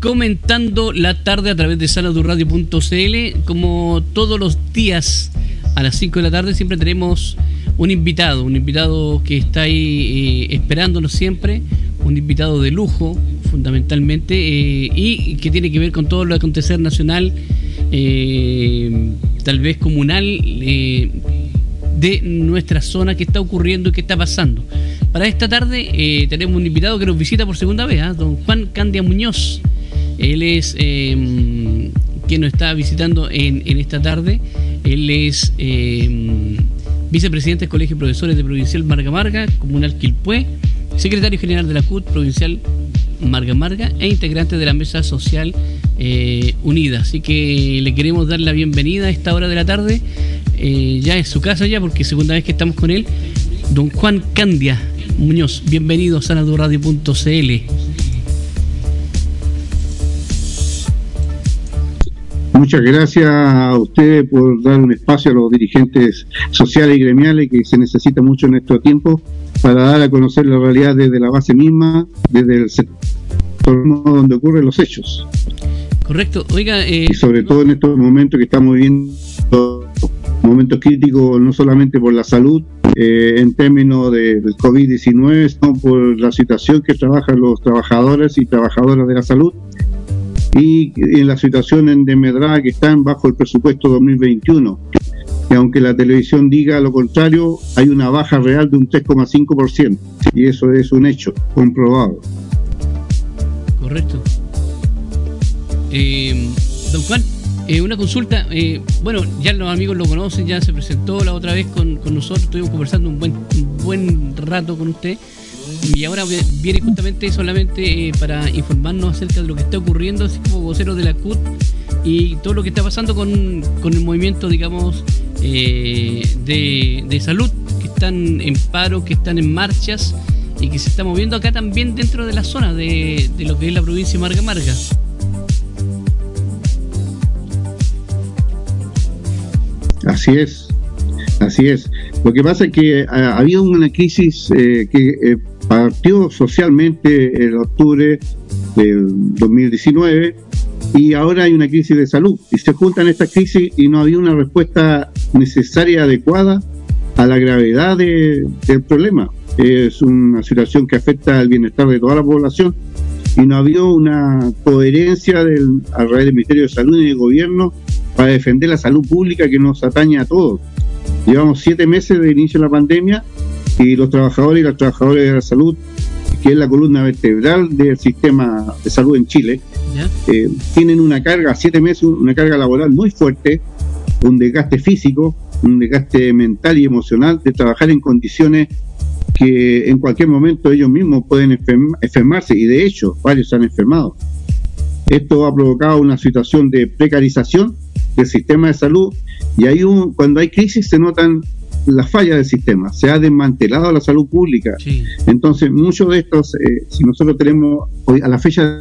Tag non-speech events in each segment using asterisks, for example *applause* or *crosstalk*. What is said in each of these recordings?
comentando la tarde a través de saladurradio.cl. Como todos los días a las 5 de la tarde siempre tenemos un invitado, un invitado que está ahí eh, esperándonos siempre, un invitado de lujo fundamentalmente eh, y que tiene que ver con todo lo acontecer nacional, eh, tal vez comunal de nuestra zona que está ocurriendo y que está pasando. Para esta tarde tenemos un invitado que nos visita por segunda vez, ¿ah? don Juan Candia Muñoz. Él es em, quien nos está visitando en, esta tarde. Él es em, vicepresidente del Colegio de Profesores de Provincial Marga Marga, Comunal Quilpué, secretario general de la CUT Provincial Marga Marga e integrante de la Mesa Social eh, Unida. Así que le queremos dar la bienvenida a esta hora de la tarde. Eh, ya es su casa ya, porque segunda vez que estamos con él. Don Juan Candia Muñoz, bienvenido a sanadurradio.cl. Muchas gracias a ustedes por dar un espacio a los dirigentes sociales y gremiales que se necesita mucho en estos tiempos para dar a conocer la realidad desde la base misma, desde el sector donde ocurren los hechos. Correcto, oiga. Eh, y sobre todo en estos momentos que estamos viviendo, momentos críticos no solamente por la salud, eh, en términos de, del COVID-19, sino por la situación que trabajan los trabajadores y trabajadoras de la salud y en la situación en Demedrada que están bajo el presupuesto 2021. Y aunque la televisión diga lo contrario, hay una baja real de un 3,5%. Y eso es un hecho comprobado. Correcto. Eh, don Juan, eh, una consulta. Eh, bueno, ya los amigos lo conocen, ya se presentó la otra vez con, con nosotros. Estuvimos conversando un buen, un buen rato con usted y ahora viene justamente solamente eh, para informarnos acerca de lo que está ocurriendo, así como vocero de la CUT y todo lo que está pasando con, el movimiento, digamos, eh, de, salud, que están en paro, que están en marchas y que se está moviendo acá también dentro de la zona de, de lo que es la provincia de Marga Marga. Así es, así es. Lo que pasa es que ha, habido una crisis eh, que partió socialmente en octubre del 2019 y ahora hay una crisis de salud y se juntan estas crisis y no había una respuesta necesaria, adecuada a la gravedad del problema. Es una situación que afecta al bienestar de toda la población y no había una coherencia del, a través del Ministerio de Salud y del gobierno para defender la salud pública que nos atañe a todos. Llevamos siete meses de inicio de la pandemia y los trabajadores y las trabajadoras de la salud, que es la columna vertebral del sistema de salud en Chile, eh, tienen una carga, siete meses, una carga laboral muy fuerte, un desgaste físico, un desgaste mental y emocional de trabajar en condiciones que en cualquier momento ellos mismos pueden enfermarse y de hecho varios se han enfermado. Esto ha provocado una situación de precarización del sistema de salud y ahí cuando hay crisis se notan la falla del sistema, se ha desmantelado la salud pública. Entonces, muchos de estos, eh, si nosotros tenemos hoy a la fecha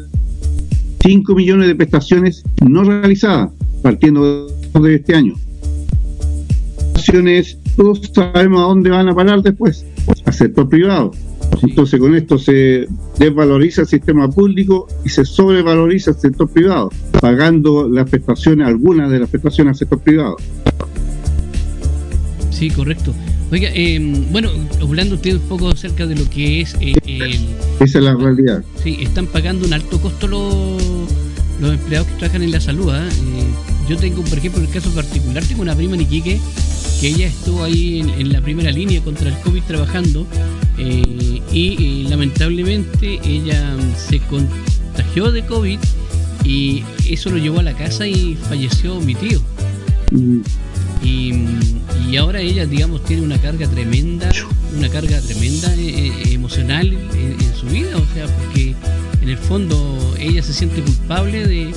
5 millones de prestaciones no realizadas, partiendo de este año. Todos sabemos a dónde van a parar después, al sector privado. Entonces con esto se desvaloriza el sistema público y se sobrevaloriza el sector privado, pagando las prestaciones, algunas de las prestaciones al sector privado. Sí, correcto. Oiga, eh, bueno, hablando usted un poco acerca de lo que es eh, Esa es la realidad. Sí, están pagando un alto costo los, los empleados que trabajan en la salud. ¿ah? Eh, yo tengo, por ejemplo, el caso particular, tengo una prima en Iquique que ella estuvo ahí en, la primera línea contra el COVID trabajando eh, y lamentablemente ella se contagió de COVID y eso lo llevó a la casa y falleció mi tío. Mm. Y, ahora ella, digamos, tiene una carga tremenda, una carga tremenda eh, eh, emocional en, su vida, o sea, porque en el fondo ella se siente culpable de,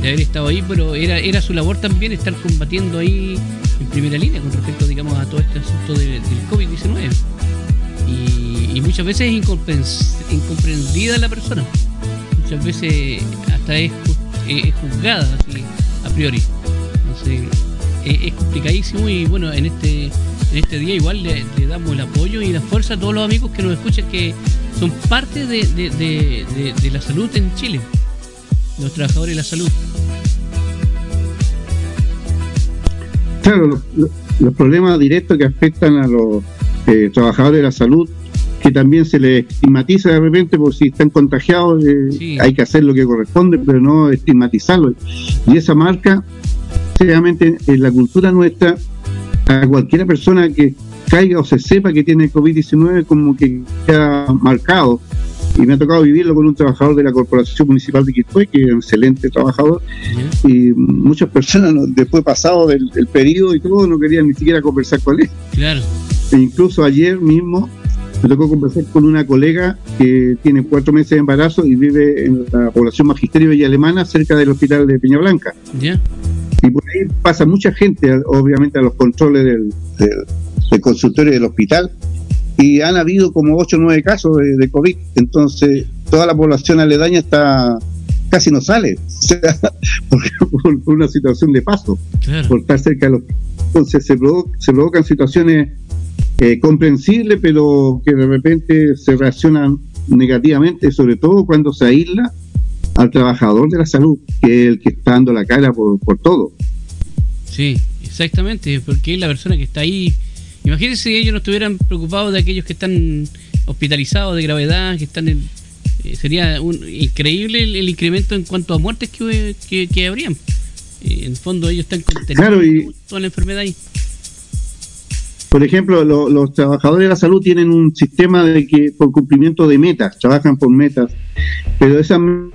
haber estado ahí, pero era, era su labor también estar combatiendo ahí en primera línea con respecto, digamos, a todo este asunto del COVID-19. Y, muchas veces es incomprendida la persona, muchas veces hasta es, es juzgada así, a priori. Entonces, es complicadísimo y bueno, en este, en este día igual le, damos el apoyo y la fuerza a todos los amigos que nos escuchan que son parte de, la salud en Chile. los trabajadores de la salud. Claro, los, problemas directos que afectan a los eh, trabajadores de la salud, que también se les estigmatiza de repente por si están contagiados, eh, hay que hacer lo que corresponde, pero no estigmatizarlos. Y esa marca, sinceramente, en la cultura nuestra, a cualquiera persona que caiga o se sepa que tiene COVID-19 como que queda marcado. Y me ha tocado vivirlo con un trabajador de la Corporación Municipal de Quilpué, que es un excelente trabajador, y muchas personas después pasado del, periodo y todo no querían ni siquiera conversar con él. Claro. E incluso ayer mismo me tocó conversar con una colega que tiene cuatro meses de embarazo y vive en la población Magisterio Villa Alemana, cerca del hospital de Peña Blanca. Y por ahí pasa mucha gente, obviamente, a los controles del, del consultorio del hospital y han habido como 8 o 9 casos de, COVID. Entonces, toda la población aledaña está casi no sale, *laughs* por, una situación de paso, por estar cerca de los. Entonces, se, se provocan situaciones eh, comprensibles, pero que de repente se reaccionan negativamente, sobre todo cuando se aísla al trabajador de la salud, que es el que está dando la cara por, por todo. Sí, exactamente, porque es la persona que está ahí Imagínense si ellos no estuvieran preocupados de aquellos que están hospitalizados de gravedad, que están en, eh, sería un, increíble el, incremento en cuanto a muertes que, que, habrían. Eh, en el fondo ellos están conteniendo toda la enfermedad ahí. Por ejemplo, los trabajadores de la salud tienen un sistema de que por cumplimiento de metas, trabajan por metas, pero esa eh,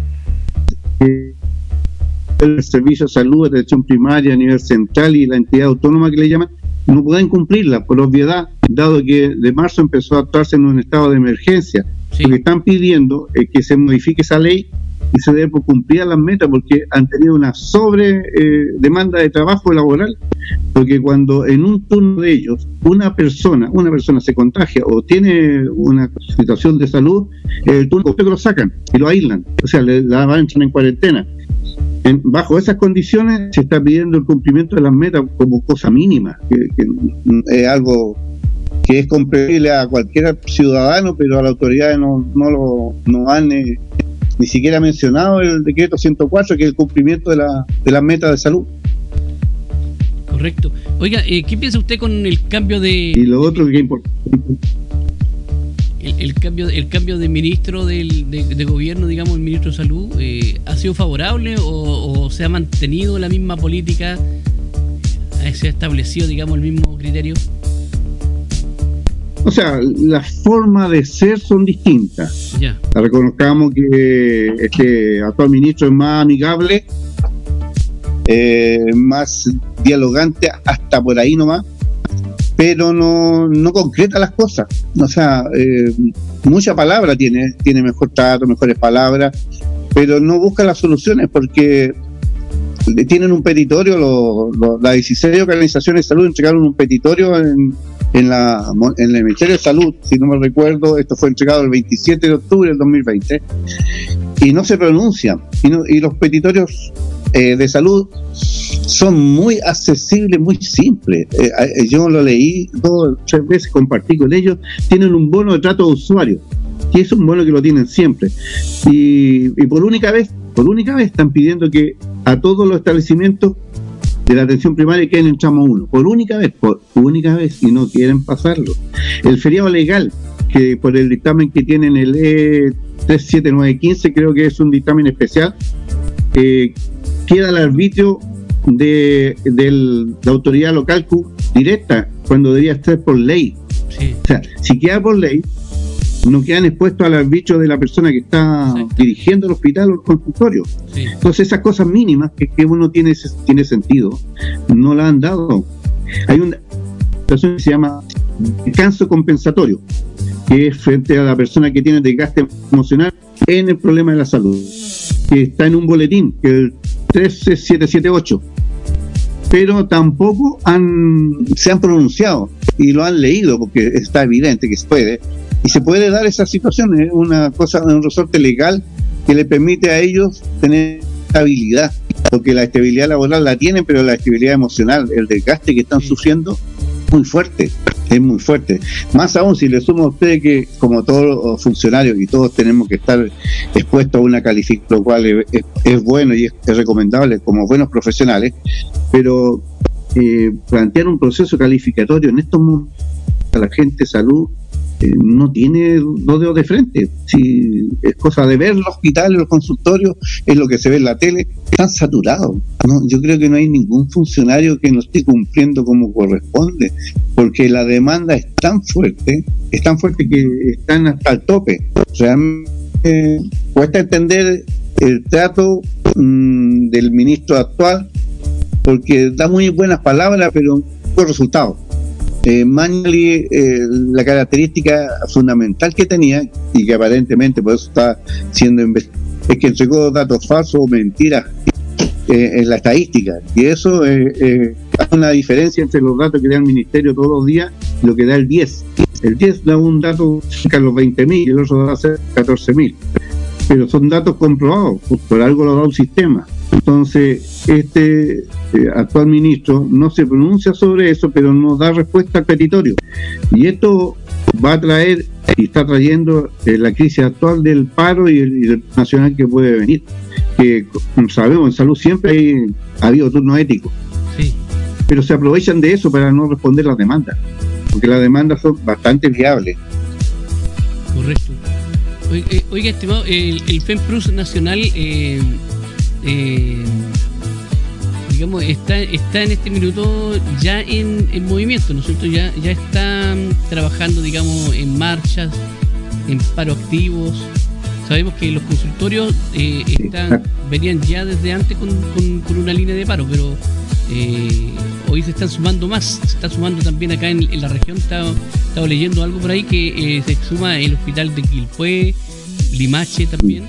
el servicio de salud, atención primaria a nivel central y la entidad autónoma que le llaman, no pueden cumplirla por obviedad, dado que de marzo empezó a actuarse en un estado de emergencia. Lo que están pidiendo es que se modifique esa ley y se debe cumplir las metas porque han tenido una sobre eh, demanda de trabajo laboral porque cuando en un turno de ellos una persona una persona se contagia o tiene una situación de salud el turno lo sacan y lo aíslan o sea le la van en cuarentena. Bajo esas condiciones se está pidiendo el cumplimiento de las metas como cosa mínima, que, es algo que es comprensible a cualquier ciudadano, pero a las autoridades no, no lo no han eh, ni siquiera mencionado el decreto 104, que es el cumplimiento de, la, de las metas de salud. Correcto. Oiga, eh, ¿qué piensa usted con el cambio de... Y lo otro que es importante el, cambio el cambio de ministro del, de, gobierno, digamos, el ministro de Salud, eh, ¿ha sido favorable o, se ha mantenido la misma política? ¿Se ha establecido, digamos, el mismo criterio? O sea, las formas de ser son distintas. Ya. Reconozcamos que este actual ministro es más amigable, eh, más dialogante, hasta por ahí nomás pero no, no concreta las cosas. O sea, eh, mucha palabra tiene, tiene mejor trato, mejores palabras, pero no busca las soluciones porque tienen un petitorio, las 16 organizaciones de salud entregaron un petitorio en, en, la, en el Ministerio de Salud, si no me recuerdo, esto fue entregado el 27 de octubre del 2020, y no se pronuncian. Y, y los petitorios eh, de salud son muy accesibles, muy simples. Eh, eh, yo lo leí dos tres veces, compartí con ellos. Tienen un bono de trato de usuario, y es un bono que lo tienen siempre. Y, por única vez, por única vez están pidiendo que a todos los establecimientos de la atención primaria queden en tramo 1, por única vez, por única vez, y no quieren pasarlo. El feriado legal, que por el dictamen que tienen el E37915, creo que es un dictamen especial, eh, queda al arbitrio de, la autoridad local directa, cuando debería estar por ley. O sea, si queda por ley, no quedan expuestos al arbitrio de la persona que está dirigiendo el hospital o el consultorio. Entonces esas cosas mínimas que, uno tiene, tiene sentido, no la han dado. Hay una situación que se llama descanso compensatorio, que es frente a la persona que tiene desgaste emocional en el problema de la salud, que está en un boletín, que el 13778 pero tampoco han, se han pronunciado y lo han leído porque está evidente que se puede y se puede dar esa situación, es una cosa, un resorte legal que le permite a ellos tener estabilidad, porque la estabilidad laboral la tienen, pero la estabilidad emocional, el desgaste que están sufriendo, muy fuerte. es muy fuerte. Más aún si le sumo a usted que como todos los funcionarios y todos tenemos que estar expuestos a una calificación, lo cual es, bueno y es, recomendable como buenos profesionales, pero eh, plantear un proceso calificatorio en estos momentos a la gente de salud no tiene dos dedos de frente. Si es cosa de ver los hospitales, los consultorios, es lo que se ve en la tele, están saturados. Yo creo que no hay ningún funcionario que no esté cumpliendo como corresponde, porque la demanda es tan fuerte, es tan fuerte que están hasta el tope. Realmente eh, cuesta entender el trato mm, del ministro actual, porque da muy buenas palabras, pero no resultados. Eh, Magnoli, eh, la característica fundamental que tenía, y que aparentemente por eso está siendo investigado, es que entregó datos falsos o mentiras eh, en la estadística. Y eso es eh, una diferencia entre los datos que da el Ministerio todos los días y lo que da el 10. El 10 da un dato cerca de los 20.000 y el otro da 14.000. Pero son datos comprobados, por algo lo da un sistema. Entonces, este eh, actual ministro no se pronuncia sobre eso, pero no da respuesta al petitorio. Y esto va a traer y está trayendo eh, la crisis actual del paro y el, nacional que puede venir. Que como sabemos, en salud siempre hay, ha habido turno ético. Sí. Pero se aprovechan de eso para no responder las demandas, porque las demandas son bastante viables. Correcto. Oiga, estimado, el, el FEMPRUS nacional eh, eh, digamos, está, está en este minuto ya en, movimiento, ¿no es cierto? Ya, ya están trabajando, digamos, en marchas, en paro activos. Sabemos que los consultorios eh, están, venían ya desde antes con, con, una línea de paro, pero eh, hoy se están sumando más. Se está sumando también acá en, la región. Estaba, estaba, leyendo algo por ahí que eh, se suma el hospital de Quilpué, Limache también.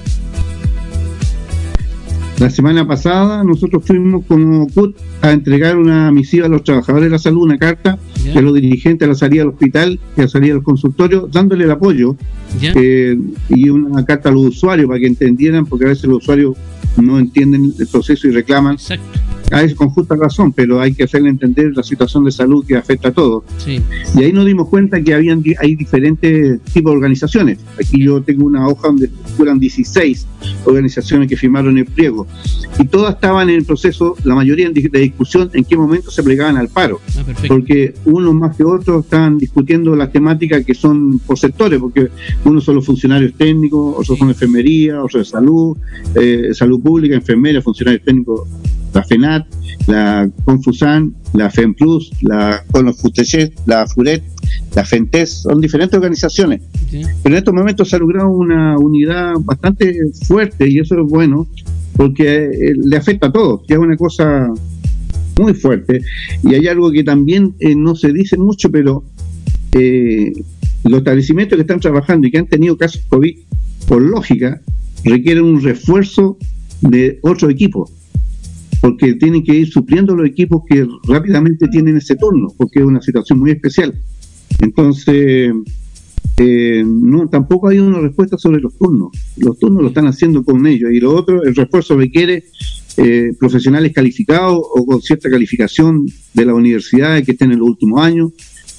La semana pasada nosotros fuimos como CUT a entregar una misiva a los trabajadores de la salud, una carta de los dirigentes a la salida del hospital y a la salida del consultorio, dándole el apoyo eh, y una carta a los usuarios para que entendieran, porque a veces los usuarios no entienden el proceso y reclaman. Exacto a veces con justa razón, pero hay que hacerle entender la situación de salud que afecta a todos. Y ahí nos dimos cuenta que habían hay diferentes tipos de organizaciones. Aquí yo tengo una hoja donde fueron 16 organizaciones que firmaron el pliego. Y todas estaban en el proceso, la mayoría de discusión, en qué momento se plegaban al paro. Ah, porque unos más que otros están discutiendo las temáticas que son por sectores, porque unos son los funcionarios técnicos, otros son enfermería, otros de salud, eh, salud pública, enfermería, funcionarios técnicos la FENAT, la Confusan, la FEMPLUS, la CONOFUTECHET, la FURET, la FENTES, son diferentes organizaciones. Pero en estos momentos se ha logrado una unidad bastante fuerte y eso es bueno porque eh, le afecta a todos, que es una cosa muy fuerte. Y hay algo que también eh, no se dice mucho, pero eh, los establecimientos que están trabajando y que han tenido casos COVID, por lógica, requieren un refuerzo de otro equipo porque tienen que ir supliendo los equipos que rápidamente tienen ese turno, porque es una situación muy especial. Entonces, eh, no tampoco hay una respuesta sobre los turnos. Los turnos lo están haciendo con ellos. Y lo otro, el refuerzo requiere eh, profesionales calificados o con cierta calificación de la universidad que estén en los últimos años,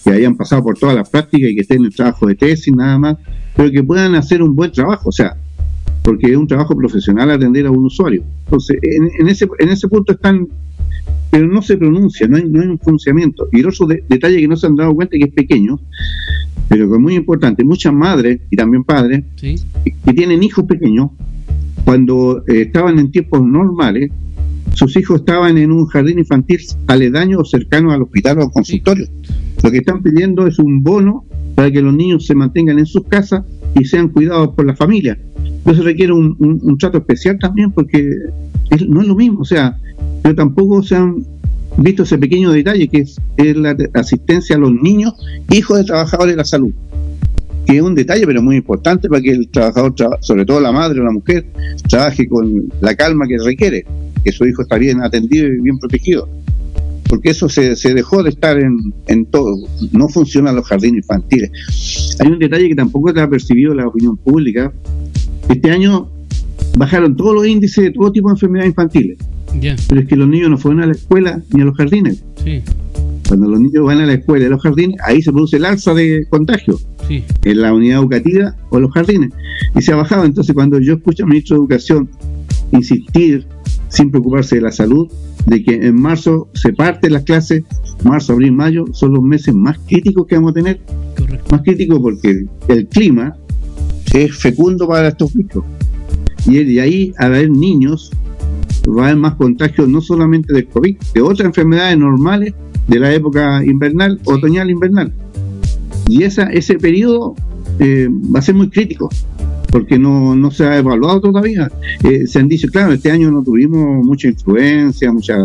que hayan pasado por todas las prácticas y que estén en el trabajo de tesis nada más, pero que puedan hacer un buen trabajo. O sea, porque es un trabajo profesional atender a un usuario. Entonces, en, ese, en ese punto están, pero no se pronuncia, no hay, no hay un pronunciamiento. Y el otro detalle que no se han dado cuenta que es pequeño, pero que es muy importante, muchas madres y también padres que, tienen hijos pequeños, cuando eh, estaban en tiempos normales, sus hijos estaban en un jardín infantil aledaño o cercano al hospital o al consultorio. Lo que están pidiendo es un bono para que los niños se mantengan en sus casas y sean cuidados por la familia. Entonces requiere un, trato especial también porque no es lo mismo, o sea, pero tampoco se han visto ese pequeño detalle que es, la asistencia a los niños, hijos de trabajadores de la salud, que es un detalle pero muy importante para que el trabajador, sobre todo la madre o la mujer, trabaje con la calma que requiere, que su hijo está bien atendido y bien protegido porque eso se, se dejó de estar en, en, todo, no funcionan los jardines infantiles. Hay un detalle que tampoco se ha percibido la opinión pública. Este año bajaron todos los índices de todo tipo de enfermedades infantiles. Pero es que los niños no fueron a la escuela ni a los jardines. Cuando los niños van a la escuela y los jardines, ahí se produce el alza de contagio. En la unidad educativa o los jardines. Y se ha bajado. Entonces, cuando yo escucho al ministro de Educación insistir, sin preocuparse de la salud, de que en marzo se parten las clases, marzo, abril, mayo, son los meses más críticos que vamos a tener. Más críticos porque el clima es fecundo para estos bichos. Y de ahí a haber niños, va a haber más contagios no solamente del COVID, de otras enfermedades normales de la época invernal, otoñal invernal. Y esa, ese periodo eh, va a ser muy crítico porque no, no se ha evaluado todavía. Eh, se han dicho, claro, este año no tuvimos mucha influencia, muchos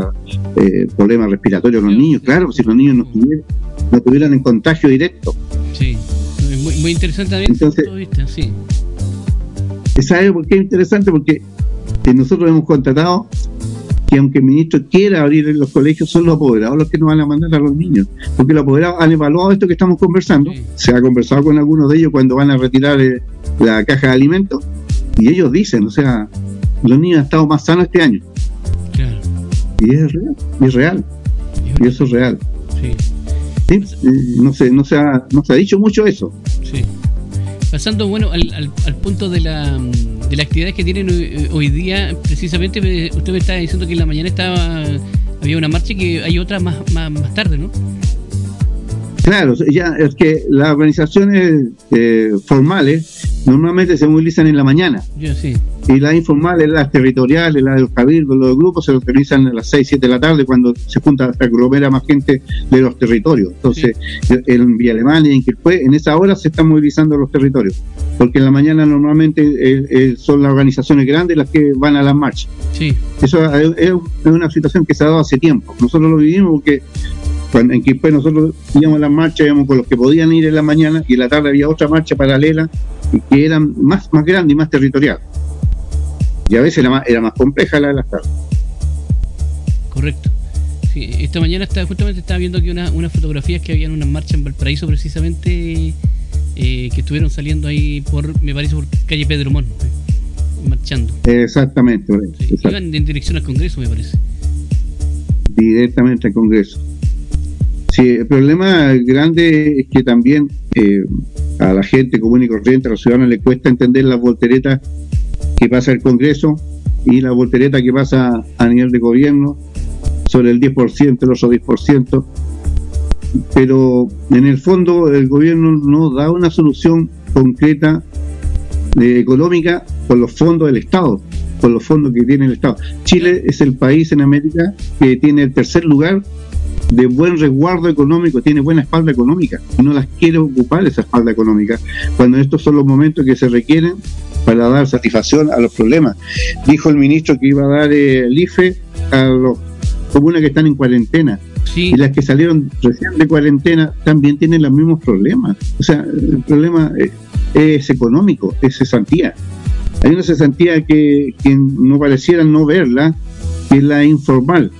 eh, problemas respiratorios los niños, claro, si los niños no tuvieran, no tuvieran en contagio directo. Sí, muy, muy interesante también Entonces, vista, sí. ¿Sabe por qué es interesante? Porque eh, nosotros hemos contratado que aunque el ministro quiera abrir los colegios, son los apoderados los que nos van a mandar a los niños, porque los apoderados han evaluado esto que estamos conversando, se ha conversado con algunos de ellos cuando van a retirar eh, la caja de alimentos, y ellos dicen, o sea, los niños han estado más sanos este año. Claro. Y es real, y es real, y eso es real. Sí. No, se, no, se ha, no se ha dicho mucho eso. Sí. Pasando, bueno, al, al, punto de la, de las actividades que tienen hoy, día, precisamente usted me estaba diciendo que en la mañana estaba había una marcha y que hay otra más, más, más tarde, ¿no? Claro, ya es que las organizaciones eh, formales normalmente se movilizan en la mañana. Y las informales, las territoriales, las de los cabildos, los grupos se organizan a las 6, 7 de la tarde cuando se junta, se aglomera más gente de los territorios. Entonces, en Villa Alemania, en fue en esa hora se están movilizando los territorios. Porque en la mañana normalmente eh, eh, son las organizaciones grandes las que van a las marchas. Sí. Eso es una situación que se ha dado hace tiempo. Nosotros lo vivimos porque cuando, en Quilpue nosotros íbamos a las marchas, íbamos con los que podían ir en la mañana y en la tarde había otra marcha paralela que eran más, más grande y más territorial. Y a veces era más, era más compleja la de las tardes. Correcto. esta mañana estaba, justamente estaba viendo aquí unas una fotografías que habían una marcha en Valparaíso precisamente eh, que estuvieron saliendo ahí por, me parece, por calle Pedro Mon, eh, marchando. Exactamente. iban en dirección al Congreso, me parece. Directamente al Congreso. Sí, el problema grande es que también eh, a la gente común y corriente, a los ciudadanos, le cuesta entender las volteretas que pasa el Congreso y la voltereta que pasa a nivel de gobierno sobre el 10%, el otro 10%. Pero en el fondo el gobierno no da una solución concreta eh, económica con los fondos del Estado, con los fondos que tiene el Estado. Chile es el país en América que tiene el tercer lugar de buen resguardo económico, tiene buena espalda económica y no las quiere ocupar esa espalda económica, cuando estos son los momentos que se requieren para dar satisfacción a los problemas. Dijo el ministro que iba a dar eh, el IFE a los comunas que están en cuarentena. Y las que salieron recién de cuarentena también tienen los mismos problemas. O sea, el problema es, es económico, es cesantía. Hay una cesantía que, que no pareciera no verla, que es la informal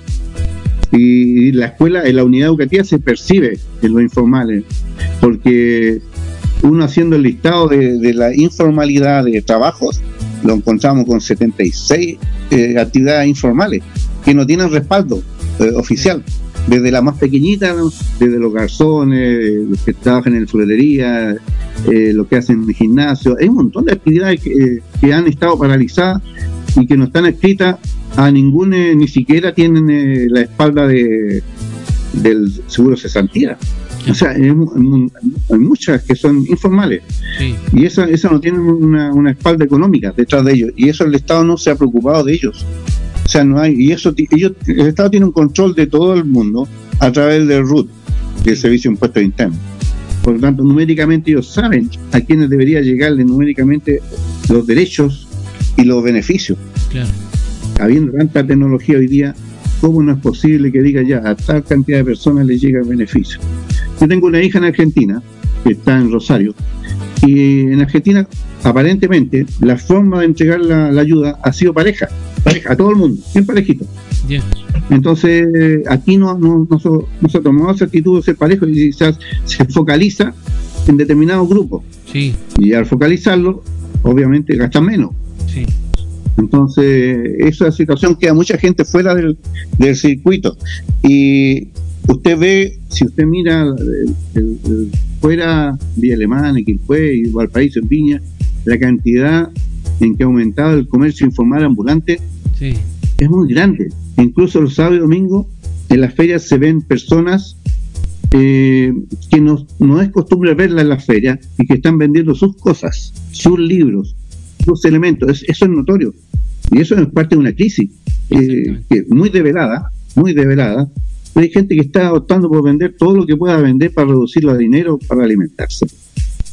y la escuela, en la unidad educativa se percibe en los informales, porque uno haciendo el listado de, la informalidad de trabajos, lo encontramos con 76 eh, actividades informales que no tienen respaldo eh, oficial, desde la más pequeñita, desde los garzones, los que trabajan en florería, eh, los que hacen gimnasio, hay un montón de actividades que han estado paralizadas y que no están escritas a ningún, eh, ni siquiera tienen eh, la espalda de, del seguro cesantía. O sea, hay, muchas que son informales y esas esa no tienen una, una, espalda económica detrás de ellos y eso el Estado no se ha preocupado de ellos. O sea, no hay, y eso ellos, el Estado tiene un control de todo el mundo a través del RUT, del Servicio de Impuestos Internos. Por lo tanto, numéricamente ellos saben a quienes debería llegarle numéricamente los derechos y los beneficios. Claro habiendo tanta tecnología hoy día, ¿cómo no es posible que diga ya a tal cantidad de personas les llega el beneficio? Yo tengo una hija en Argentina, que está en Rosario, y en Argentina, aparentemente, la forma de entregar la, ayuda ha sido pareja, pareja, a todo el mundo, bien parejito. Entonces, aquí no, no, no, se, ha tomado esa actitud de ser parejo y se, se focaliza en determinados grupos. Sí. Y al focalizarlo, obviamente gastan menos. Sí. Entonces, esa situación queda mucha gente fuera del, circuito. Y usted ve, si usted mira fuera Villa Alemana, Quilpue y Valparaíso en Viña, la cantidad en que ha aumentado el comercio informal ambulante es muy grande. Incluso los sábados y domingos en las ferias se ven personas eh, que no, no es costumbre verlas en las ferias y que están vendiendo sus cosas, sus libros, sus elementos. eso es notorio. Y eso es parte de una crisis eh, muy develada, muy develada. hay gente que está optando por vender todo lo que pueda vender para reducir el dinero para alimentarse.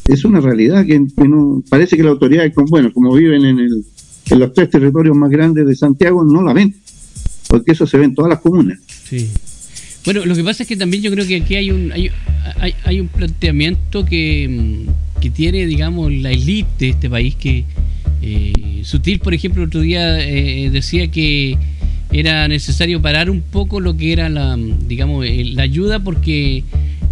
Es una realidad que, no, parece que la autoridad, bueno, como viven en, el, en los tres territorios más grandes de Santiago, no la ven, porque eso se ve en todas las comunas. Sí. Bueno, lo que pasa es que también yo creo que aquí hay un hay, hay, un planteamiento que, mm, que, tiene, digamos, la élite de este país que eh, Sutil, por ejemplo, otro día eh, decía que era necesario parar un poco lo que era la, digamos, la ayuda porque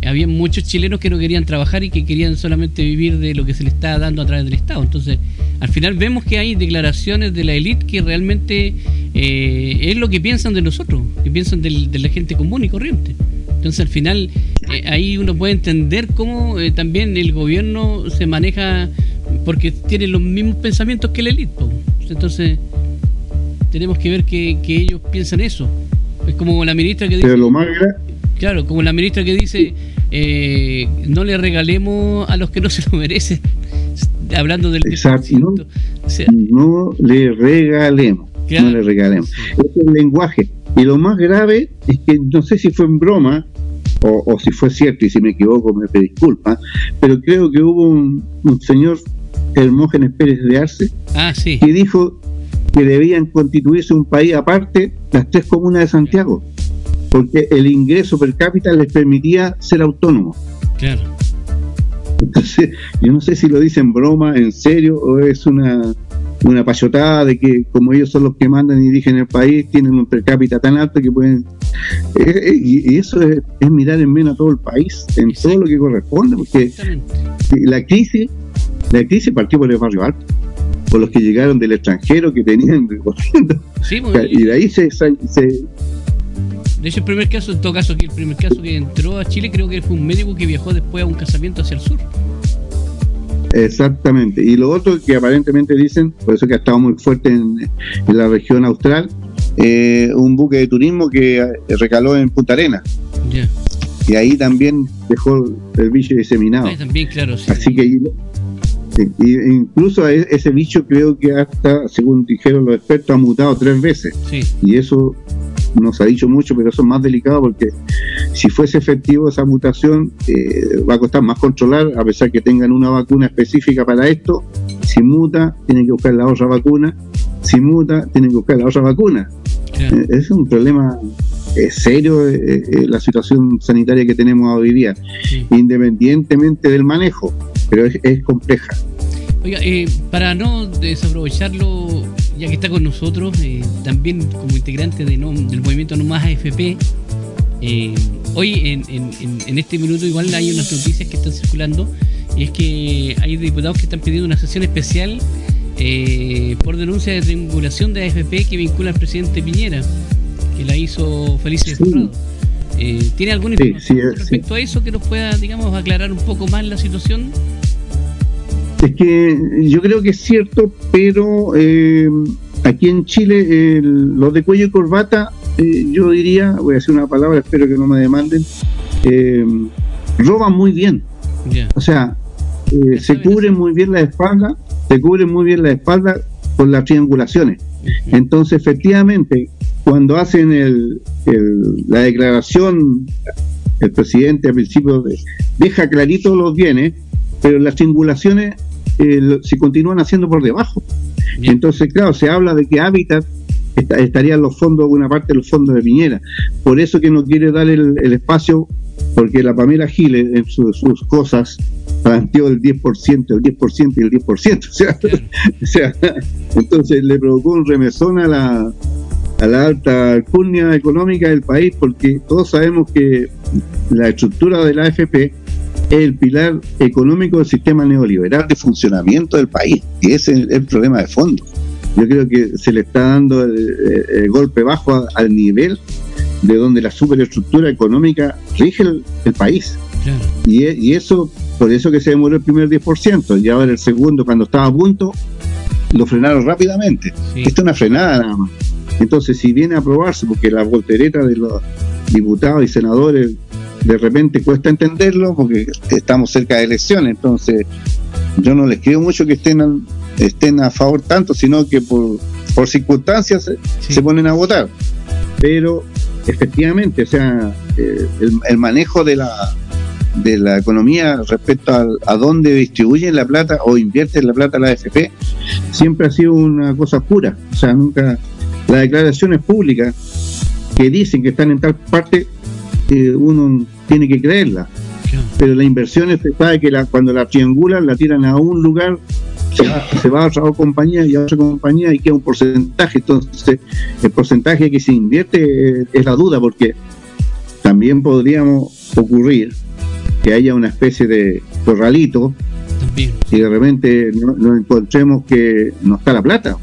había muchos chilenos que no querían trabajar y que querían solamente vivir de lo que se les estaba dando a través del Estado. Entonces, al final vemos que hay declaraciones de la élite que realmente eh, es lo que piensan de nosotros, que piensan de la gente común y corriente. Entonces, al final, eh, ahí uno puede entender cómo eh, también el gobierno se maneja porque tiene los mismos pensamientos que la élite. Entonces, tenemos que ver que, que ellos piensan eso. Es como la ministra que dice... lo más Claro, como la ministra que dice, eh, no le regalemos a los que no se lo merecen, *laughs* hablando del... Exacto, no, le regalemos, no le regalemos. es el lenguaje. Y lo más grave es que no sé si fue en broma, o, si fue cierto, y si me equivoco me disculpa, pero creo que hubo un, señor, Hermógenes Pérez de Arce, ah, que dijo que debían constituirse un país aparte las tres comunas de Santiago porque el ingreso per cápita les permitía ser autónomos. Claro. Entonces, yo no sé si lo dicen broma, en serio, o es una, una payotada de que como ellos son los que mandan y dirigen el país, tienen un per cápita tan alto que pueden... Eh, eh, y, eso es, mirar en menos a todo el país, en todo lo que corresponde, porque la crisis, la crisis partió por el barrio alto, por los que llegaron del extranjero que tenían *laughs* recorriendo. Sí, pues, y de ahí se, se, de hecho, el primer caso, en todo caso, que el primer caso que entró a Chile creo que fue un médico que viajó después a un casamiento hacia el sur. Exactamente. Y lo otro que aparentemente dicen, por eso que ha estado muy fuerte en, la región austral, eh, un buque de turismo que eh, recaló en Punta Arena. Y ahí también dejó el bicho diseminado. también, claro. Así que incluso e, ese bicho creo que hasta, según dijeron los expertos, ha mutado tres veces. Y eso no se ha dicho mucho, pero eso es más delicado porque si fuese efectivo esa mutación eh, va a costar más controlar, a pesar que tengan una vacuna específica para esto. Si muta, tienen que buscar la otra vacuna. Si muta, tienen que buscar la otra vacuna. Eh, es un problema eh, serio la situación sanitaria que tenemos hoy día, independientemente del manejo, pero es, compleja. Oiga, para no desaprovecharlo ya que está con nosotros, eh, también como integrante de del movimiento No Más AFP. Eh, hoy, en, en, este minuto, igual hay unas noticias que están circulando, y es que hay diputados que están pidiendo una sesión especial eh, por denuncia de triangulación de AFP que vincula al presidente Piñera, que la hizo Felice sí. ¿Tiene alguna información respecto a eso que nos pueda, digamos, aclarar un poco más la situación? Es que yo creo que es cierto, pero eh, aquí en Chile los de cuello y corbata, eh, yo diría, voy a decir una palabra, espero que no me demanden, eh, roban muy bien. O sea, se cubren muy bien la espalda, se cubren muy bien la espalda con las triangulaciones. Entonces, efectivamente, cuando hacen el, la declaración, el presidente al principio deja clarito los bienes, pero las triangulaciones eh, se continúan haciendo por debajo. Entonces, claro, se habla de que Hábitat estaría en los fondos, una parte de los fondos de Piñera. Por eso que no quiere dar el, espacio, porque la Pamela Giles en sus cosas planteó el 10%, el 10% y el 10%. *laughs* O sea, entonces le provocó un remesón a la, a la alta alcurnia económica del país, porque todos sabemos que la estructura de la AFP el pilar económico del sistema neoliberal de funcionamiento del país. Y ese es el problema de fondo. Yo creo que se le está dando el, golpe bajo al nivel de donde la superestructura económica rige el, país. Y, y, eso, por eso que se demoró el primer 10%, y ahora el segundo, cuando estaba a punto, lo frenaron rápidamente. Esto es una frenada nada más. Entonces, si viene a aprobarse, porque la voltereta de los diputados y senadores de repente cuesta entenderlo, porque estamos cerca de elecciones, entonces yo no les creo mucho que estén, estén a favor tanto, sino que por, por circunstancias se ponen a votar. Pero efectivamente, o sea, eh, el, manejo de la, de la economía respecto a, a dónde distribuyen la plata o invierten la plata la AFP siempre ha sido una cosa pura. O sea, nunca. Las declaraciones públicas que dicen que están en tal parte, eh, uno tiene que creerla. Pero la inversión es que la, cuando la triangulan, la tiran a un lugar se va, a otra compañía y a otra compañía y queda un porcentaje. Entonces, el porcentaje que se invierte es la duda, porque también podríamos ocurrir que haya una especie de corralito y de repente nos encontremos que no está la plata.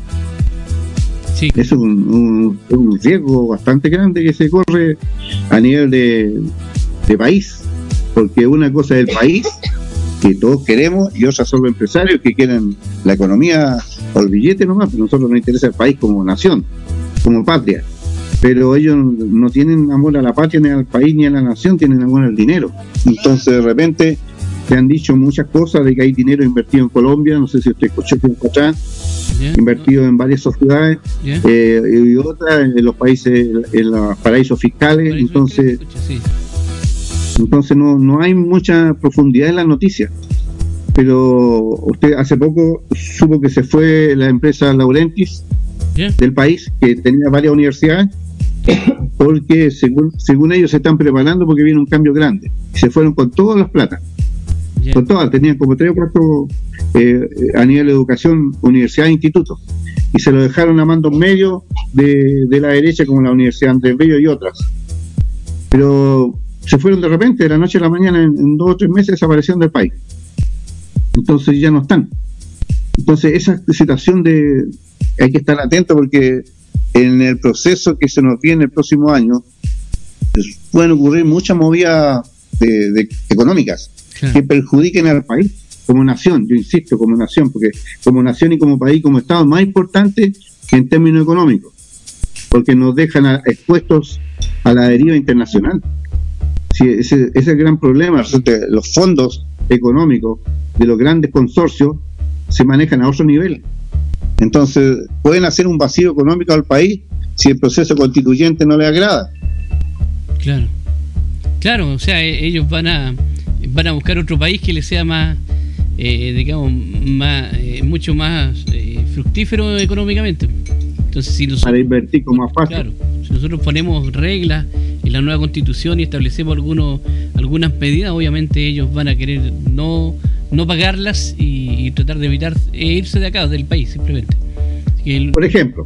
Sí. Es un, un, riesgo bastante grande que se corre a nivel de, país, porque una cosa es el país que todos queremos y otras son los empresarios que quieren la economía o el billete nomás, pero nosotros nos interesa el país como nación, como patria. Pero ellos no tienen amor a la patria, ni al país, ni a la nación, tienen amor al dinero. Entonces, de repente, se han dicho muchas cosas de que hay dinero invertido en Colombia, no sé si usted escuchó tiempo atrás, invertido en varias sociedades eh, y otras en los países, en los paraísos fiscales. entonces, entonces no, no hay mucha profundidad en las noticias. Pero usted hace poco supo que se fue la empresa Laurentis del país, que tenía varias universidades, porque según, según ellos se están preparando porque viene un cambio grande. Se fueron con todas las plata. Con tenían como tres o cuatro eh, a nivel de educación, universidad e instituto. Y se lo dejaron a mandos medios de, de la derecha, como la Universidad Andrés Bello y otras. Pero se fueron de repente, de la noche a la mañana, en, dos o tres meses desaparecieron del país. Entonces ya no están. Entonces esa situación de hay que estar atento porque en el proceso que se nos viene el próximo año pueden ocurrir muchas movidas de, económicas que perjudiquen al país como nación, yo insisto, como nación, porque como nación y como país, como Estado, más importante que en términos económicos, porque nos dejan expuestos a la deriva internacional. Sí, ese, es el gran problema. Los fondos económicos de los grandes consorcios se manejan a otro nivel. Entonces, pueden hacer un vacío económico al país si el proceso constituyente no le agrada. Claro. Claro, o sea, e-, ellos van a van a buscar otro país que les sea más, eh, digamos, más, eh, mucho más eh, fructífero económicamente. Entonces, si nosotros, Para invertir como más fácil. Claro, si nosotros ponemos reglas en la nueva constitución y establecemos algunos, algunas medidas, obviamente ellos van a querer no, no pagarlas y, tratar de evitar e irse de acá, del país, simplemente. Por ejemplo,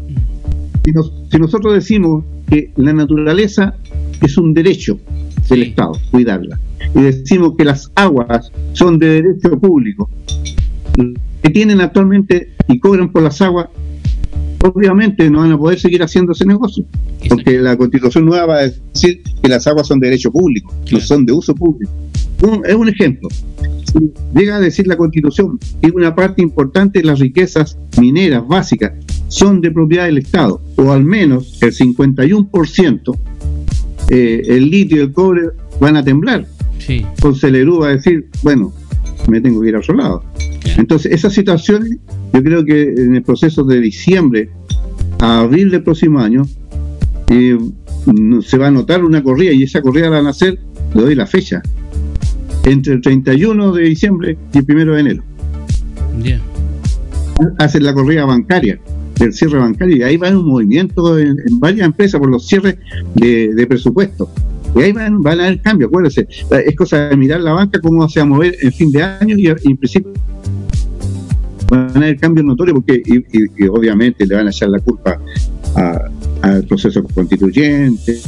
si, nosotros decimos que la naturaleza es un derecho del Estado, cuidarla, y decimos que las aguas son de derecho público, que tienen actualmente y cobran por las aguas obviamente no van a poder seguir haciendo ese negocio, porque la constitución nueva va a decir que las aguas son de derecho público, no son de uso público. es un ejemplo. Si llega a decir la constitución que una parte importante de las riquezas mineras básicas son de propiedad del Estado, o al menos el 51%, eh, el litio y el cobre van a temblar. Entonces el va a decir, bueno, me tengo que ir a otro lado. Entonces, esas situaciones, yo creo que en el proceso de diciembre a abril del próximo año, eh, se va a notar una corrida y esa corrida va a nacer, le doy la fecha, entre el 31 de diciembre y el 1 de enero. Hacen la corrida bancaria, del cierre bancario, y ahí va un movimiento en, varias empresas por los cierres de, presupuesto. Y ahí van, van a haber cambios, acuérdense. Es cosa de mirar la banca, cómo se va a mover en fin de año y, en principio van a haber cambios notorios porque y, obviamente le van a echar la culpa al proceso constituyente,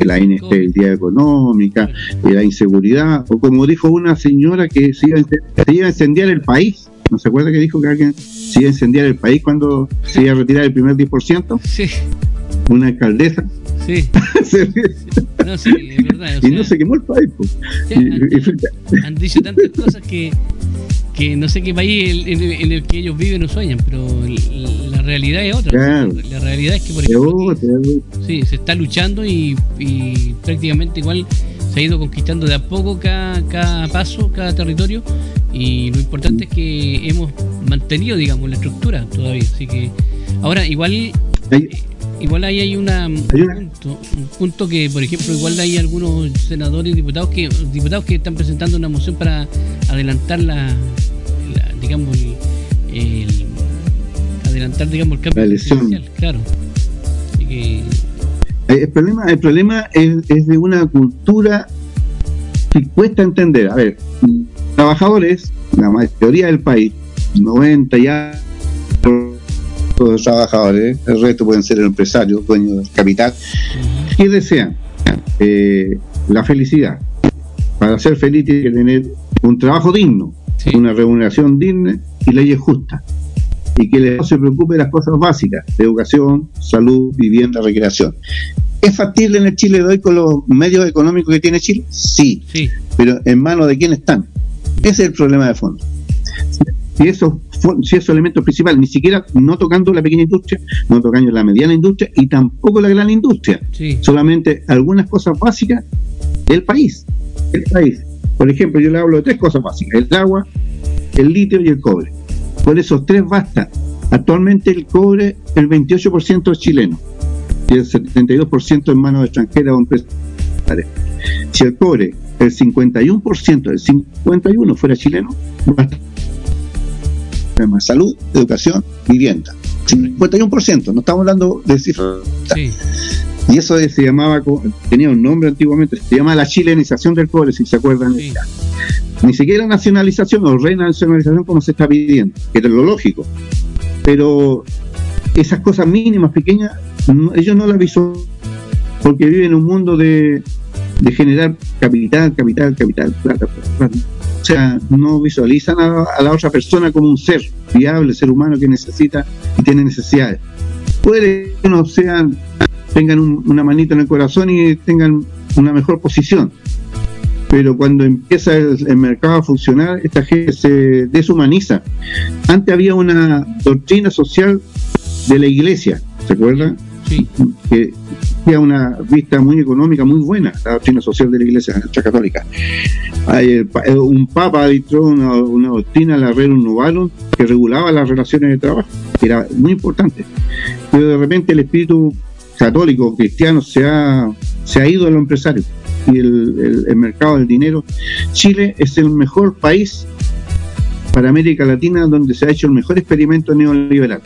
la inestabilidad económica, la inseguridad, o como dijo una señora que se iba, a incendiar el país. ¿No se acuerda que dijo que alguien se iba a incendiar el país cuando se iba a retirar el primer 10%? Sí. Una alcaldesa. Sí. *laughs* no, sí, es verdad. y no se quemó el país. han, dicho tantas cosas que, que no sé qué país en, el que ellos viven o sueñan, pero la realidad es otra. La realidad es que, por ejemplo, sí, se está luchando y, y, prácticamente igual se ha ido conquistando de a poco cada, cada paso, cada territorio. Y lo importante es que hemos mantenido, digamos, la estructura todavía. Así que ahora igual igual ahí hay una, un, punto, que, por ejemplo, igual hay algunos senadores y diputados que diputados que están presentando una moción para adelantar la, digamos, el, adelantar, digamos, el cambio social, claro. Eh, el problema, el problema es, es de una cultura que cuesta entender. A ver, trabajadores, la mayoría del país, 90 ya los trabajadores, el resto pueden ser empresarios, dueños del capital, y desean eh, la felicidad. Para ser feliz tiene que tener un trabajo digno, una remuneración digna y leyes justas. Y que el se preocupe de las cosas básicas, de educación, salud, vivienda, recreación. ¿Es factible en el Chile de hoy con los medios económicos que tiene Chile? Sí, sí. pero en manos de quién están. Ese es el problema de fondo si esos, si esos elementos principales, ni siquiera no tocando la pequeña industria, no tocando la mediana industria y tampoco la gran industria, solamente algunas cosas básicas del país, el país. Por ejemplo, yo le hablo de tres cosas básicas, el agua, el litio y el cobre. Por esos tres basta. Actualmente el cobre, el 28% es chileno y el 72% en manos extranjeras o empresas. Si el cobre, el 51%, el 51% fuera chileno, basta salud, educación, vivienda. 51%, no estamos hablando de cifras. Y eso se llamaba, tenía un nombre antiguamente, se llama la chilenización del cobre, si se acuerdan. Ni siquiera nacionalización o renacionalización como se está pidiendo, que es lo lógico. Pero esas cosas mínimas, pequeñas, ellos no las visualizan porque viven en un mundo de, de generar capital, capital, capital, plata, plata. O sea, no visualizan a, la otra persona como un ser viable, ser humano que necesita y tiene necesidades. Puede que no sean, tengan una manita en el corazón y tengan una mejor posición, pero cuando empieza el, mercado a funcionar, esta gente se deshumaniza. Antes había una doctrina social de la iglesia, ¿se acuerdan? Que tenía una vista muy económica, muy buena, la doctrina social de la iglesia católica. Eh, un papa dictó una, una doctrina, la Rerum Novarum, que regulaba las relaciones de trabajo, que era muy importante. Pero de repente el espíritu católico, cristiano, se ha, se ha ido a los empresarios y el, el, mercado del dinero. Chile es el mejor país para América Latina donde se ha hecho el mejor experimento neoliberal.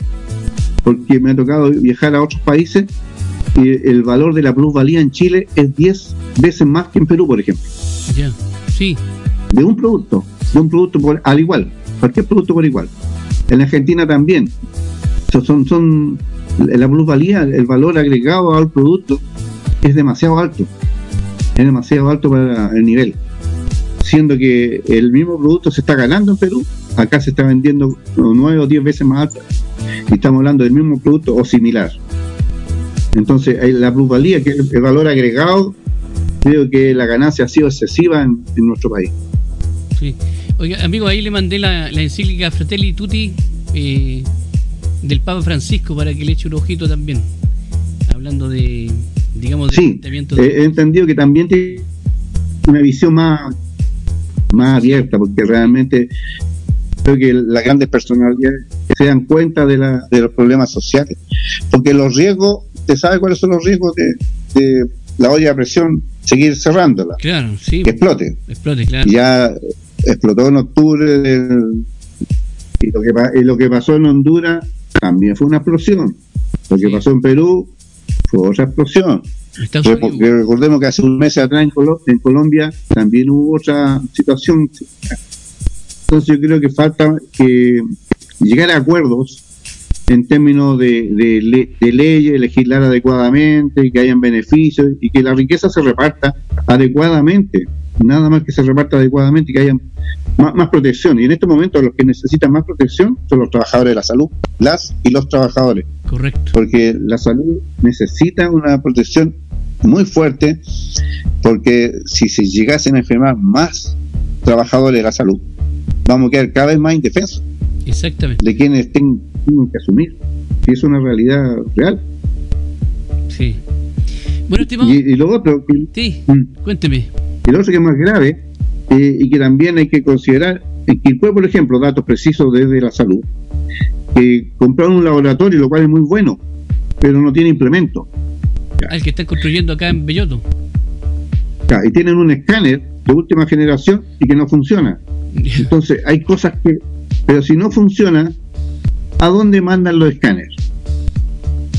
Porque me ha tocado viajar a otros países y el valor de la plusvalía en Chile es 10 veces más que en Perú, por ejemplo. Ya. Sí. De un producto, de un producto por, al igual, cualquier producto por igual. En Argentina también. Son, son la plusvalía, el valor agregado al producto es demasiado alto. Es demasiado alto para el nivel. Siendo que el mismo producto se está ganando en Perú, acá se está vendiendo nueve o diez veces más alto. Y estamos hablando del mismo producto o similar. Entonces, la plusvalía, que es el valor agregado, creo que la ganancia ha sido excesiva en, nuestro país. Sí. Oiga, amigo, ahí le mandé la, encíclica Fratelli Tutti eh, del Papa Francisco para que le eche un ojito también. Hablando de, digamos, de sí, he entendido que también tiene una visión más, más abierta, porque realmente creo que las grandes personalidades se dan cuenta de, la, de los problemas sociales, porque los riesgos, ¿usted sabe cuáles son los riesgos de, de la olla de presión seguir cerrándola. Claro, sí. Que explote. Explote, claro. Ya explotó en octubre y, lo que, y lo que pasó en Honduras también fue una explosión. Lo que pasó en Perú fue otra explosión. recordemos que hace un mes atrás en, en Colombia también hubo otra situación. Entonces yo creo que falta que llegar a acuerdos en términos de, de, leyes, legislar adecuadamente, que hayan beneficios y que la riqueza se reparta adecuadamente, nada más que se reparta adecuadamente y que haya más, protección. Y en este momento los que necesitan más protección son los trabajadores de la salud, las y los trabajadores. Correcto. Porque la salud necesita una protección muy fuerte, porque si se llegasen a enfermar más trabajadores de la salud, vamos a quedar cada vez más indefensos. Exactamente. De quienes tienen que asumir. Y es una realidad real. Sí. Bueno, estimado. Y, lo otro. sí, mm. cuénteme. Y lo otro que es más grave eh, y que también hay que considerar, en Quilpue, por ejemplo, datos precisos desde la salud, que compraron un laboratorio, lo cual es muy bueno, pero no tiene implemento. El que está construyendo acá en Belloto. y tienen un escáner de última generación y que no funciona. *laughs* Entonces, hay cosas que. Pero si no funciona, ¿a dónde mandan los escáneres?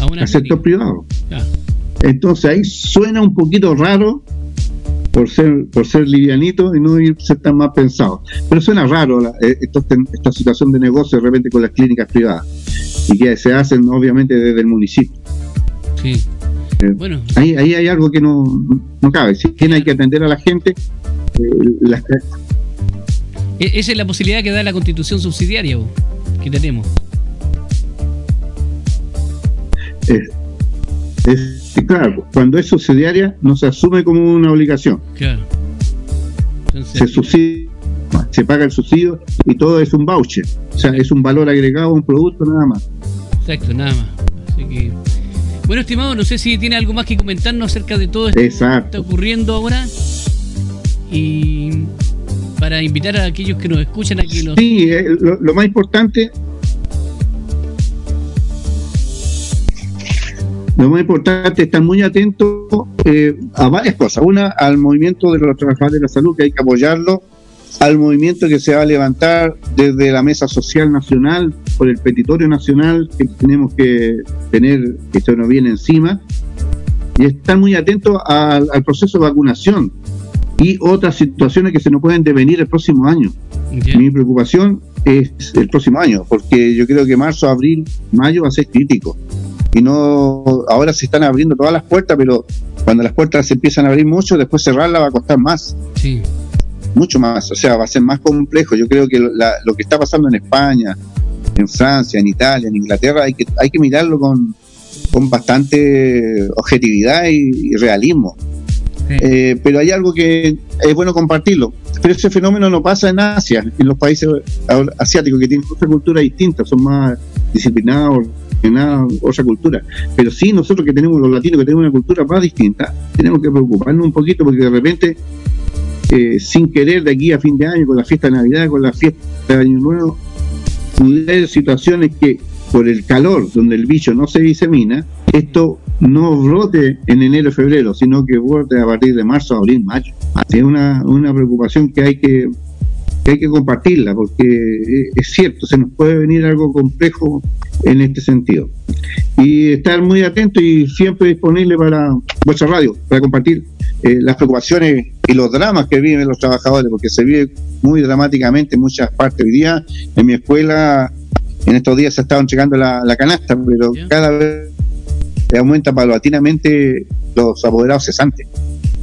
A Al sector privado. Entonces ahí suena un poquito raro por ser por ser livianito y no ser tan más pensado. Pero suena raro eh, esta, situación de negocio de repente con las clínicas privadas y que se hacen obviamente desde el municipio. Sí. Eh, bueno. Ahí, ahí hay algo que no, no cabe. Si tiene hay que atender a la gente, eh, e-, Esa es la posibilidad que da la constitución subsidiaria que tenemos. Es, claro, cuando es subsidiaria no se asume como una obligación. Claro. se subsidia, se paga el subsidio y todo es un voucher. O sea, es un valor agregado a un producto nada más. Exacto, nada más. Así que... Bueno, estimado, no sé si tiene algo más que comentarnos acerca de todo esto que está ocurriendo ahora. Y para invitar a aquellos que nos escuchan a que los... Sí, eh, lo más importante Lo más importante es estar muy atento eh, a varias cosas. Una, al movimiento de los trabajadores de la salud, que hay que apoyarlo, al movimiento que se va a levantar desde la Mesa Social Nacional, por el Petitorio Nacional, que tenemos que tener, que esto nos viene encima, y estar muy atento al, proceso de vacunación y otras situaciones que se nos pueden devenir el próximo año. Mi preocupación es el próximo año, porque yo creo que marzo, abril, mayo va a ser crítico y no ahora se están abriendo todas las puertas, pero cuando las puertas se empiezan a abrir mucho, después cerrarla va a costar más. Sí. Mucho más, o sea, va a ser más complejo. Yo creo que lo que está pasando en España, en Francia, en Italia, en Inglaterra, hay que, hay que mirarlo con, con bastante objetividad y, realismo. Eh, pero hay algo que es bueno compartirlo. Pero ese fenómeno no pasa en Asia, en los países asiáticos que tienen otra cultura distinta, son más disciplinados, nada otra cultura. Pero sí, nosotros que tenemos los latinos, que tenemos una cultura más distinta, tenemos que preocuparnos un poquito porque de repente, eh, sin querer, de aquí a fin de año, con la fiesta de Navidad, con la fiesta de Año Nuevo, pudiera situaciones que por el calor, donde el bicho no se disemina, esto no brote en enero febrero, sino que brote a partir de marzo, abril, mayo. Es una, una preocupación que hay que hay que compartirla, porque eh, es cierto, se nos puede venir algo complejo en este sentido. Y estar muy atento y siempre disponible para vuestra radio, para compartir eh, las preocupaciones y los dramas que viven los trabajadores, porque se vive muy dramáticamente en muchas partes. Hoy día, en mi escuela, en estos días se ha estado entregando la, canasta, pero cada vez aumenta paulatinamente los apoderados cesantes.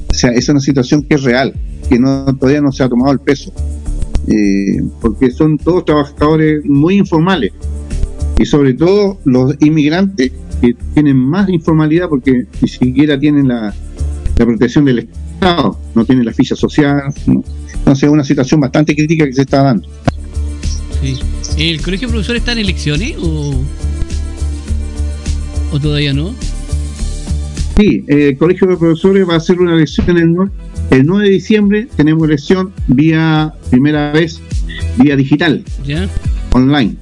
O sea, es una situación que es real, que no todavía no se ha tomado el peso. Eh, porque son todos trabajadores muy informales y sobre todo los inmigrantes que tienen más informalidad porque ni siquiera tienen la, protección del Estado, no tienen la ficha social, entonces es una situación bastante crítica que se está dando. ¿El colegio de profesores está en elecciones o, o todavía no? Sí, el colegio de profesores va a hacer una elección el norte el 9 de diciembre tenemos elección vía, primera vez, vía digital, online.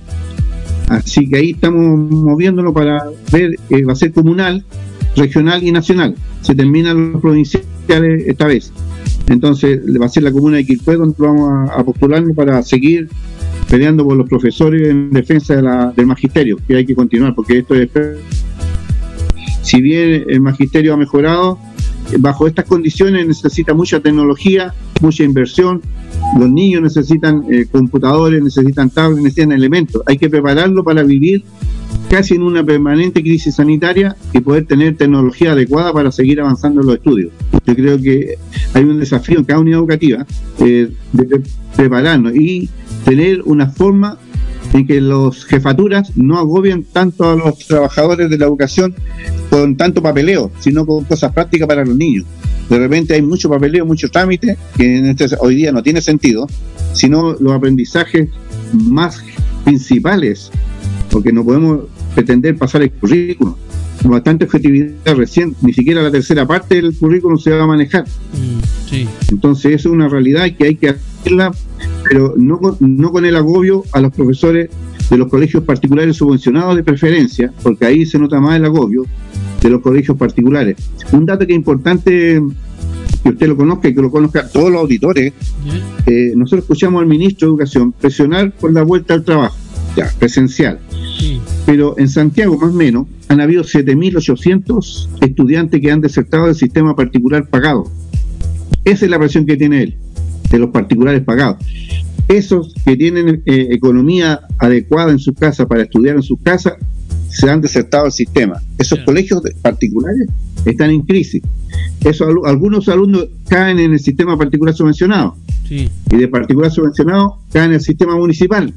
Así que ahí estamos moviéndolo para ver, eh, va a ser comunal, regional y nacional. Se terminan los provinciales esta vez. Entonces va a ser la comuna de Quilpue donde vamos a, postularnos para seguir peleando por los profesores en defensa del magisterio, que hay que continuar, porque esto es... Si bien el magisterio ha mejorado, bajo estas condiciones necesita mucha tecnología, mucha inversión. Los niños necesitan eh, computadores, necesitan tablets, necesitan elementos. Hay que prepararlo para vivir casi en una permanente crisis sanitaria y poder tener tecnología adecuada para seguir avanzando en los estudios. Yo creo que hay un desafío en cada unidad educativa eh, de prepararnos y tener una forma en que los jefaturas no agobien tanto a los trabajadores de la educación con tanto papeleo, sino con cosas prácticas para los niños. De repente hay mucho papeleo, mucho trámite, que en este, hoy día no tiene sentido, sino los aprendizajes más principales, porque no podemos pretender pasar el currículum. Con bastante objetividad recién, ni siquiera la tercera parte del currículum se va a manejar. Mm, Entonces, eso es una realidad que hay que hacerla, pero no no con el agobio a los profesores de los colegios particulares subvencionados de preferencia, porque ahí se nota más el agobio de los colegios particulares. Un dato que es importante que usted lo conozca y que lo conozcan todos los auditores, eh, nosotros escuchamos al ministro de Educación presionar por la vuelta al trabajo, ya, presencial. Pero en Santiago, más o menos, han habido 7.800 estudiantes que han desertado del sistema particular pagado. Esa es la presión que tiene él, de los particulares pagados esos que tienen eh, economía adecuada en su casa para estudiar en su casa se han desertado el sistema. Esos colegios particulares están en crisis. Eso, algunos alumnos caen en el sistema particular subvencionado y de particular subvencionado caen en el sistema municipal.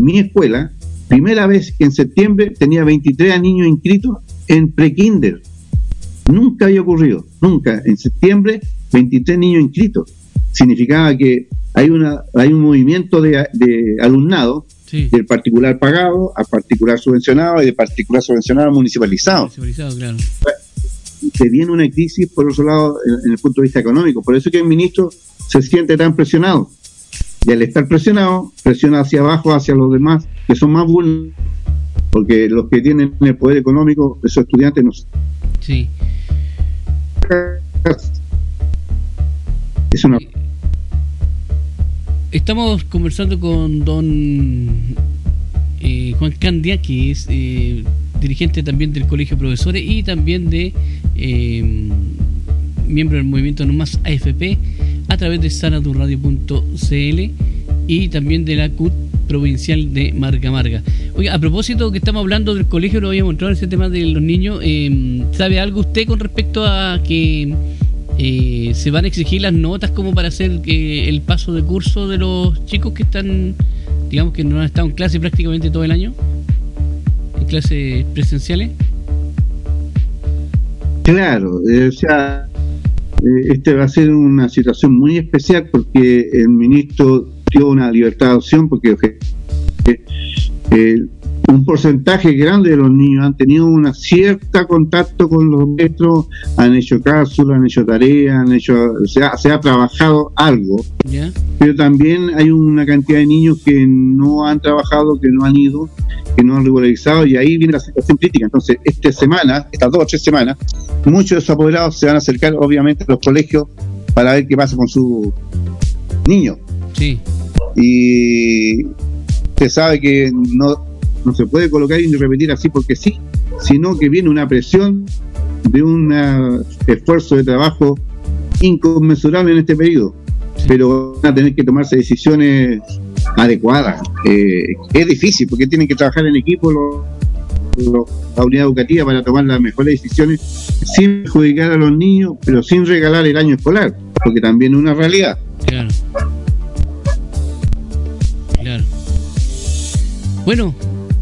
Mi escuela, primera vez que en septiembre tenía 23 niños inscritos en pre-kinder. Nunca había ocurrido, nunca. En septiembre, 23 niños inscritos. Significaba que hay una hay un movimiento de, alumnado del particular pagado a particular subvencionado y de particular subvencionado a municipalizado. municipalizado Se viene una crisis, por otro lado, en, el punto de vista económico. Por eso que el ministro se siente tan presionado. Y al estar presionado, presiona hacia abajo, hacia los demás, que son más vulnerables. Porque los que tienen el poder económico, esos estudiantes no. Sí. Es una Estamos conversando con don eh, Juan Candia, que es eh, dirigente también del Colegio de Profesores y también de eh, miembro del movimiento Nomás AFP a través de sanadurradio.cl y también de la CUT provincial de Marga Marga. Oye, a propósito que estamos hablando del colegio, lo habíamos entrado en ese tema de los niños, ¿sabe algo usted con respecto a que eh, se van a exigir las notas como para hacer eh, el paso de curso de los chicos que están, digamos que no han estado en clase prácticamente todo el año, en clases presenciales. Claro, eh, o sea, este va a ser una situación muy especial porque el ministro dio una libertad de opción porque un porcentaje grande de los niños han tenido una cierta contacto con los maestros, han hecho cápsulas, han hecho tareas, han hecho, se ha, se ha trabajado algo, pero también hay una cantidad de niños que no han trabajado, que no han ido, que no han regularizado y ahí viene la situación crítica. Entonces, esta semana, estas dos o tres semanas, muchos de esos apoderados se van a acercar obviamente a los colegios para ver qué pasa con sus niños. Sí. Y usted sabe que no no se puede colocar y repetir así porque sí, sino que viene una presión de un esfuerzo de trabajo inconmensurable en este periodo, pero van a tener que tomarse decisiones adecuadas. Eh, es difícil porque tienen que trabajar en equipo la unidad educativa para tomar las mejores decisiones sin perjudicar a los niños, pero sin regalar el año escolar, porque también es una realidad. Claro. Claro. Bueno,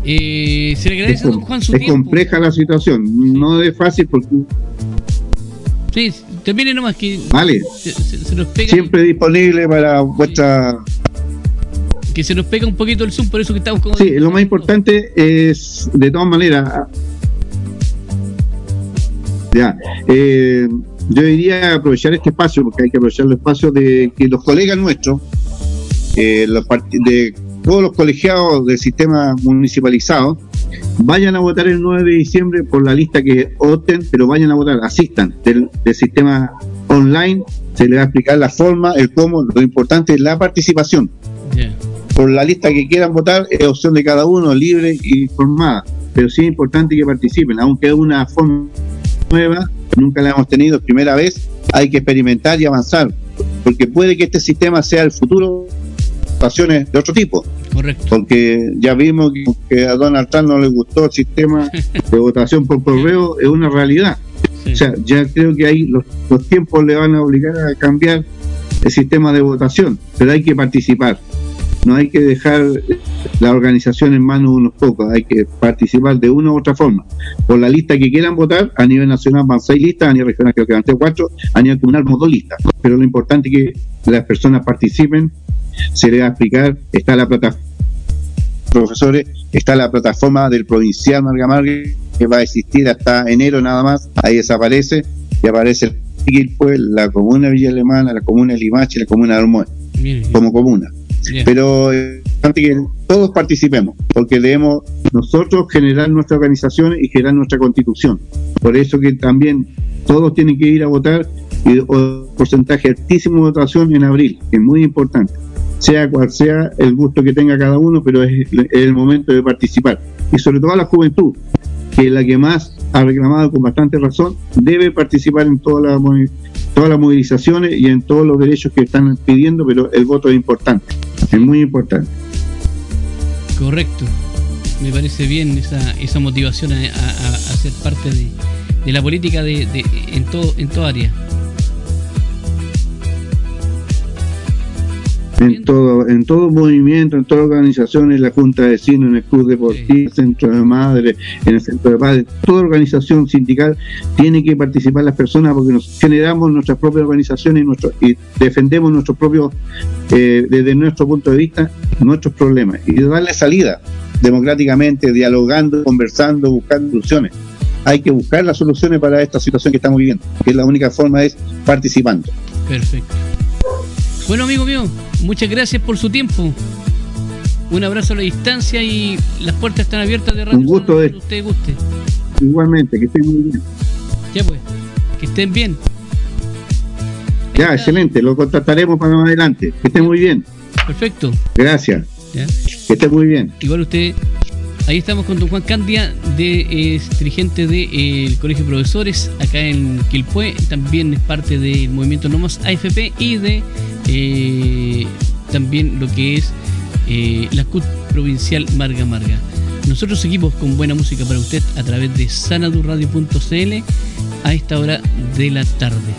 eh, se le agradece es, a don Juan su Es compleja la situación, no es fácil porque... Sí, termine nomás que... Vale. Siempre disponible para vuestra... Que se nos pega un poquito el Zoom, por eso que estamos con... Sí, lo más importante es, de todas maneras... Ya, eh, yo diría aprovechar este espacio, porque hay que aprovechar el espacio de que los colegas nuestros, eh, los de todos los colegiados del sistema municipalizado vayan a votar el 9 de diciembre por la lista que opten, pero vayan a votar, asistan del, sistema online, se les va a explicar la forma, el cómo, lo importante es la participación. Por la lista que quieran votar es opción de cada uno, libre y informada, pero sí es importante que participen, aunque es una forma nueva, nunca la hemos tenido, primera vez, hay que experimentar y avanzar, porque puede que este sistema sea el futuro de otro tipo. Correcto. Porque ya vimos que, a Donald Trump no le gustó el sistema *laughs* de votación por correo, es una realidad. O sea, ya creo que ahí los, los tiempos le van a obligar a cambiar el sistema de votación, pero hay que participar. no hay que dejar la organización en manos de unos pocos, hay que participar de una u otra forma. Por la lista que quieran votar, a nivel nacional van seis listas, a nivel regional creo que van cuatro, a nivel comunal dos listas. Pero lo importante es que las personas participen, se les va a explicar, está la plataforma profesores, está la plataforma del provincial Marga que va a existir hasta enero nada más, ahí desaparece y aparece pues, la comuna Villa Alemana, la comuna Limache, la comuna de como comuna. Pero es importante que todos participemos, porque debemos nosotros generar nuestra organización y generar nuestra constitución. Por eso que también todos tienen que ir a votar y un porcentaje altísimo de votación en abril, que es muy importante. Sea cual sea el gusto que tenga cada uno, pero es el momento de participar. Y sobre todo a la juventud, que es la que más ha reclamado con bastante razón, debe participar en todas las todas las movilizaciones y en todos los derechos que están pidiendo, pero el voto es importante, es muy importante. Correcto, me parece bien esa, esa motivación a, ser parte de, la política de, en, todo, en toda área. En todo, en todo movimiento, en todas organizaciones, la Junta de Vecinos, en el Club Deportivo, en el Centro de Madres, en el Centro de Padres, toda organización sindical tiene que participar las personas porque nos generamos nuestras propias organizaciones y, nuestro, y defendemos nuestros propios, eh, desde nuestro punto de vista, nuestros problemas y darle salida democráticamente, dialogando, conversando, buscando soluciones. Hay que buscar las soluciones para esta situación que estamos viviendo, que la única forma es participando. Perfecto. Bueno, amigo mío, muchas gracias por su tiempo. Un abrazo a la distancia y las puertas están abiertas de radio. Un gusto de usted guste. Igualmente, que estén muy bien. Ya pues, que estén bien. ya, excelente, lo contactaremos para más adelante. Que estén muy bien. Perfecto. Gracias. Que esté muy bien. Igual usted Ahí estamos con don Juan Candia, de, dirigente del Colegio de Profesores acá en Quilpué. También es parte del movimiento Nomos AFP y de eh, también lo que es eh, la CUT provincial Marga Marga. Nosotros seguimos con buena música para usted a través de sanadurradio.cl a esta hora de la tarde.